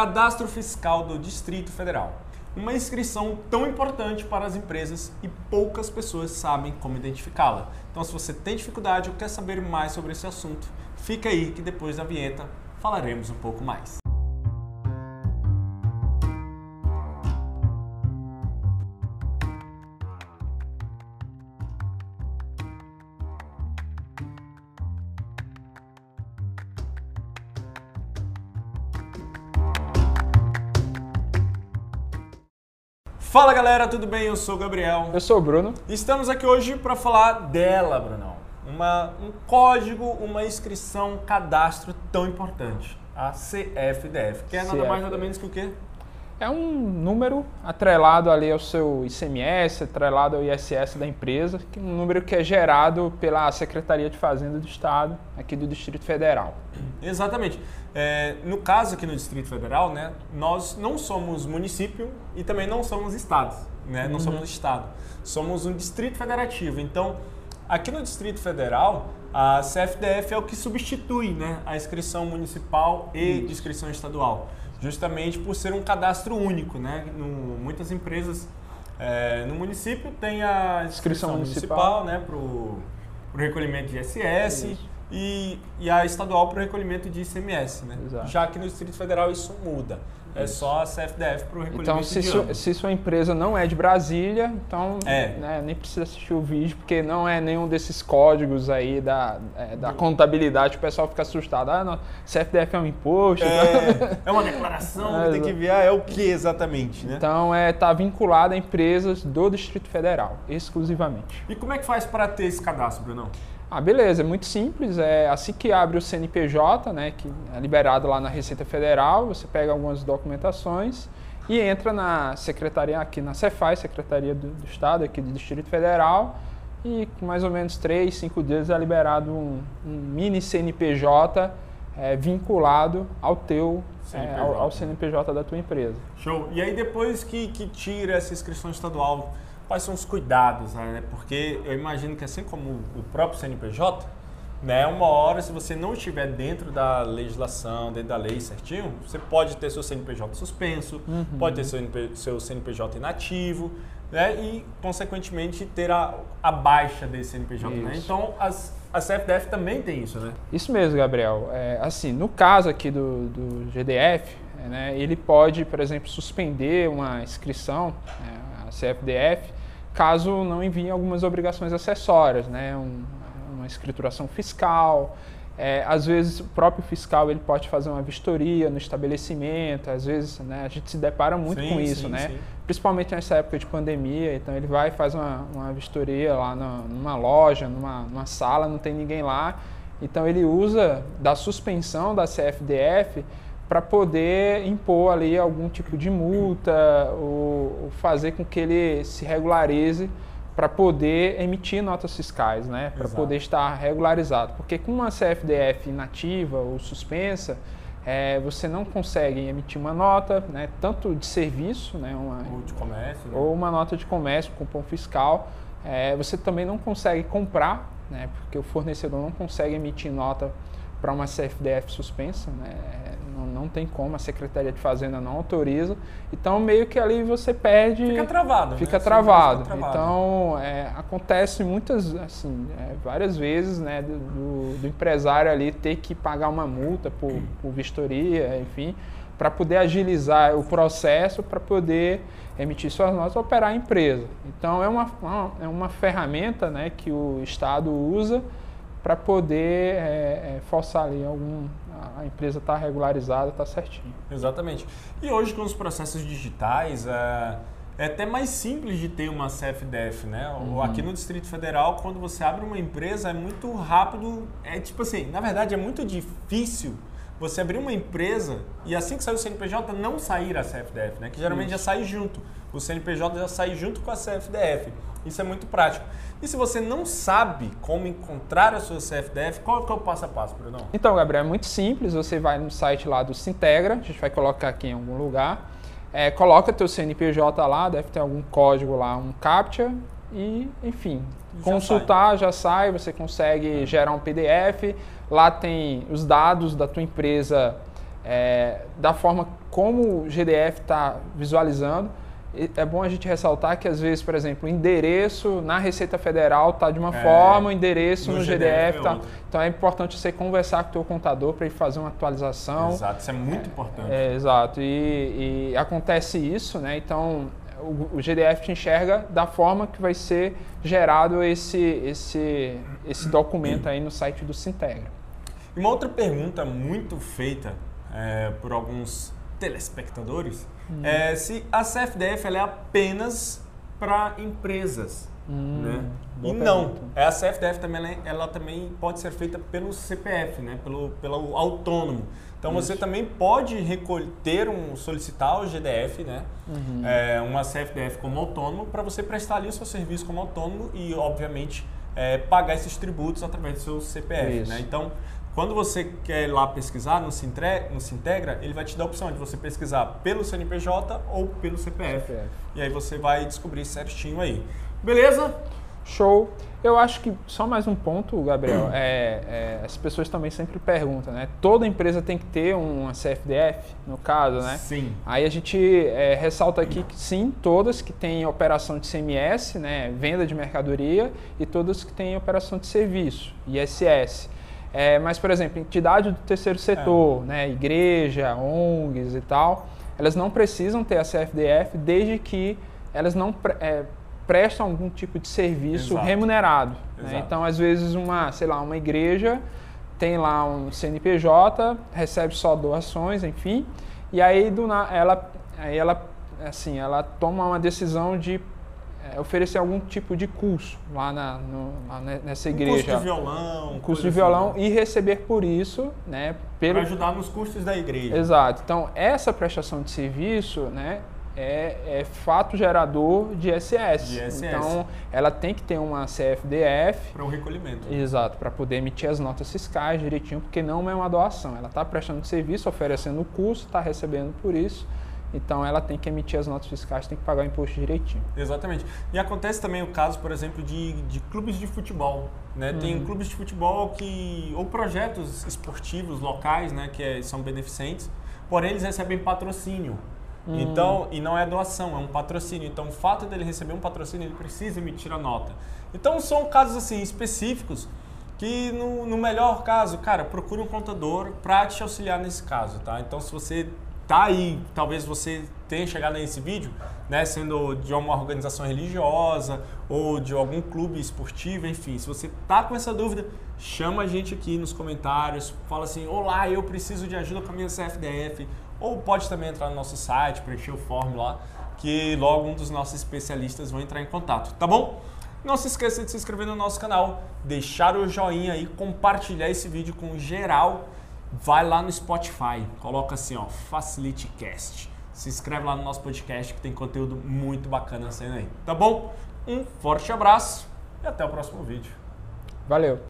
Cadastro Fiscal do Distrito Federal. Uma inscrição tão importante para as empresas e poucas pessoas sabem como identificá-la. Então, se você tem dificuldade ou quer saber mais sobre esse assunto, fica aí que depois da vinheta falaremos um pouco mais. Fala galera, tudo bem? Eu sou o Gabriel. Eu sou o Bruno. Estamos aqui hoje para falar dela, Brunão. Uma, um código, uma inscrição, um cadastro tão importante. A CFDF, que é nada mais nada menos que o quê? É um número atrelado ali ao seu ICMS, atrelado ao ISS da empresa, que é um número que é gerado pela Secretaria de Fazenda do Estado, aqui do Distrito Federal. Exatamente. É, no caso aqui no Distrito Federal, né, nós não somos município e também não somos estado, né? Não uhum. somos estado. Somos um distrito federativo. Então, aqui no Distrito Federal, a CFDF é o que substitui, né, a inscrição municipal e Isso. inscrição estadual justamente por ser um cadastro único, né? No, muitas empresas é, no município tem a inscrição, inscrição municipal, municipal, né, para o recolhimento de ISS e, e, a estadual para o recolhimento de ICMS, né? Exato. Já que no Distrito Federal isso muda. É só a CFDF para o recolhimento então, se, su, se sua empresa não é de Brasília, então é. né, nem precisa assistir o vídeo, porque não é nenhum desses códigos aí da, é, da contabilidade, o pessoal fica assustado. Ah, não, CFDF é um imposto. É, é uma declaração que tem que enviar, é o que exatamente, né? Então, é tá vinculado a empresas do Distrito Federal, exclusivamente. E como é que faz para ter esse cadastro, Bruno? Ah, beleza, é muito simples. É assim que abre o CNPJ, né, que é liberado lá na Receita Federal, você pega algumas documentações e entra na secretaria aqui na Cefaz, Secretaria do, do, Estado aqui do Distrito Federal, e com mais ou menos três, cinco dias é liberado um, um mini CNPJ é, vinculado ao teu CNPJ. É, ao, ao, CNPJ da tua empresa. Show. E aí depois que, que tira essa inscrição estadual quais são os cuidados, né? Porque eu imagino que assim como o próprio CNPJ, né, uma hora se você não estiver dentro da legislação, dentro da lei certinho, você pode ter seu CNPJ suspenso, uhum. pode ter seu, seu CNPJ inativo, né, e consequentemente ter a, a baixa desse CNPJ, né? Então as, a CFDF também tem isso, né? Isso mesmo, Gabriel. É, assim, no caso aqui do, do GDF, né, ele pode, por exemplo, suspender uma inscrição, né, a CFDF, caso não enviem algumas obrigações acessórias, né? Um, uma escrituração fiscal. É, às vezes o próprio fiscal ele pode fazer uma vistoria no estabelecimento, às vezes né, a gente se depara muito sim, com isso, sim, né? Sim. Principalmente nessa época de pandemia, então ele vai e faz uma, uma vistoria lá na, numa loja, numa, numa sala, não tem ninguém lá, então ele usa da suspensão da CFDF para poder impor ali algum tipo de multa ou, ou fazer com que ele se regularize para poder emitir notas fiscais, né? Para poder estar regularizado. Porque com uma CFDF inativa ou suspensa, é, você não consegue emitir uma nota, né, tanto de serviço, né, uma, ou de comércio, né? ou uma nota de comércio, cupom fiscal. É, você também não consegue comprar, né, porque o fornecedor não consegue emitir nota para uma CFDF suspensa, né? Não, não tem como, a Secretaria de Fazenda não autoriza. Então, meio que ali você perde. Fica travado. Fica, né? travado. fica travado. Então, é, acontece muitas, assim, é, várias vezes, né, do, do, do, empresário ali ter que pagar uma multa por, por vistoria, enfim, para poder agilizar o processo, para poder emitir suas notas e operar a empresa. Então, é uma, uma, é uma ferramenta né, que o Estado usa para poder é, é, forçar ali algum, a empresa está regularizada, está certinho. Exatamente. E hoje com os processos digitais, é, é até mais simples de ter uma CFDF, né? Uhum. Aqui no Distrito Federal, quando você abre uma empresa, é muito rápido, é tipo assim, na verdade é muito difícil você abrir uma empresa e assim que sair o CNPJ não sair a CFDF, né? Que geralmente Isso. já sai junto. O CNPJ já sai junto com a CFDF. Isso é muito prático. E se você não sabe como encontrar a sua CFDF, qual é o passo a passo, Bruno? Então, Gabriel, é muito simples. Você vai no site lá do Sintegra, a gente vai colocar aqui em algum lugar. É, coloca teu CNPJ lá, deve ter algum código lá, um CAPTCHA e, enfim, já consultar sai. já sai, você consegue gerar um PDF. Lá tem os dados da tua empresa é, da forma como o GDF está visualizando, é bom a gente ressaltar que às vezes, por exemplo, o endereço na Receita Federal está de uma é, forma, o endereço no, no GDF está. É então é importante você conversar com o teu contador para ele fazer uma atualização. Exato, isso é muito importante. É, exato. E, e, acontece isso, né? Então o, o, GDF te enxerga da forma que vai ser gerado esse, esse, esse documento aí no site do Sintegra. E uma outra pergunta muito feita é, por alguns telespectadores hum. é se a CFDF é apenas para empresas. Hum, né? E não, é, a CFDF também, ela também pode ser feita pelo CPF, né? pelo, pelo autônomo. Então Isso. você também pode recolher, ter um, solicitar o GDF, né? Uhum. É, uma CFDF como autônomo, para você prestar ali o seu serviço como autônomo e, obviamente, é, pagar esses tributos através do seu CPF. Né? Então, quando você quer ir lá pesquisar no Sintre, no Sintegra, ele vai te dar a opção de você pesquisar pelo CNPJ ou pelo CPF. CPF. E aí você vai descobrir certinho aí. Beleza? Show. Eu acho que só mais um ponto, Gabriel. É, é, as pessoas também sempre perguntam, né? Toda empresa tem que ter uma CFDF, no caso, né? Sim. Aí a gente é, ressalta aqui que sim, todas que têm operação de CMS, né? Venda de mercadoria, e todas que têm operação de serviço, ISS. É, mas, por exemplo, entidade do terceiro setor, é. né, igreja, ONGs e tal, elas não precisam ter a CFDF desde que elas não é, prestam algum tipo de serviço Exato. remunerado. Né? Então, às vezes, uma, sei lá, uma igreja tem lá um CNPJ, recebe só doações, enfim, e aí, do, ela, aí ela, assim, ela toma uma decisão de é, oferecer algum tipo de curso lá, na, no, lá nessa igreja. Um curso de violão. Um curso de violão assim. e receber por isso, né? Pelo... Para ajudar nos custos da igreja. Exato. Então, essa prestação de serviço, né? É, é, fato gerador de SS. de SS. Então, ela tem que ter uma CFDF. Para o um recolhimento. Exato, para poder emitir as notas fiscais direitinho, porque não é uma doação. Ela está prestando serviço, oferecendo o curso, está recebendo por isso. Então ela tem que emitir as notas fiscais, tem que pagar o imposto direitinho. Exatamente. E acontece também o caso, por exemplo, de, de clubes de futebol. Né? Uhum. Tem clubes de futebol que. ou projetos esportivos locais, né, que é, são beneficentes, porém eles recebem patrocínio. Uhum. Então, e não é doação, é um patrocínio. Então, o fato dele receber um patrocínio, ele precisa emitir a nota. Então, são casos assim específicos que no, no melhor caso, cara, procure um contador para te auxiliar nesse caso, tá? Então, se você tá aí, talvez você tenha chegado nesse vídeo, né, sendo de uma organização religiosa ou de algum clube esportivo, enfim, se você tá com essa dúvida, chama a gente aqui nos comentários, fala assim, olá, eu preciso de ajuda com a minha CFDF, ou pode também entrar no nosso site, preencher o fórmula lá, que logo um dos nossos especialistas vão entrar em contato, tá bom? Não se esqueça de se inscrever no nosso canal, deixar o joinha aí, compartilhar esse vídeo com geral vai lá no Spotify, coloca assim, ó, FacilityCast. Se inscreve lá no nosso podcast que tem conteúdo muito bacana saindo aí, tá bom? Um forte abraço e até o próximo vídeo. Valeu!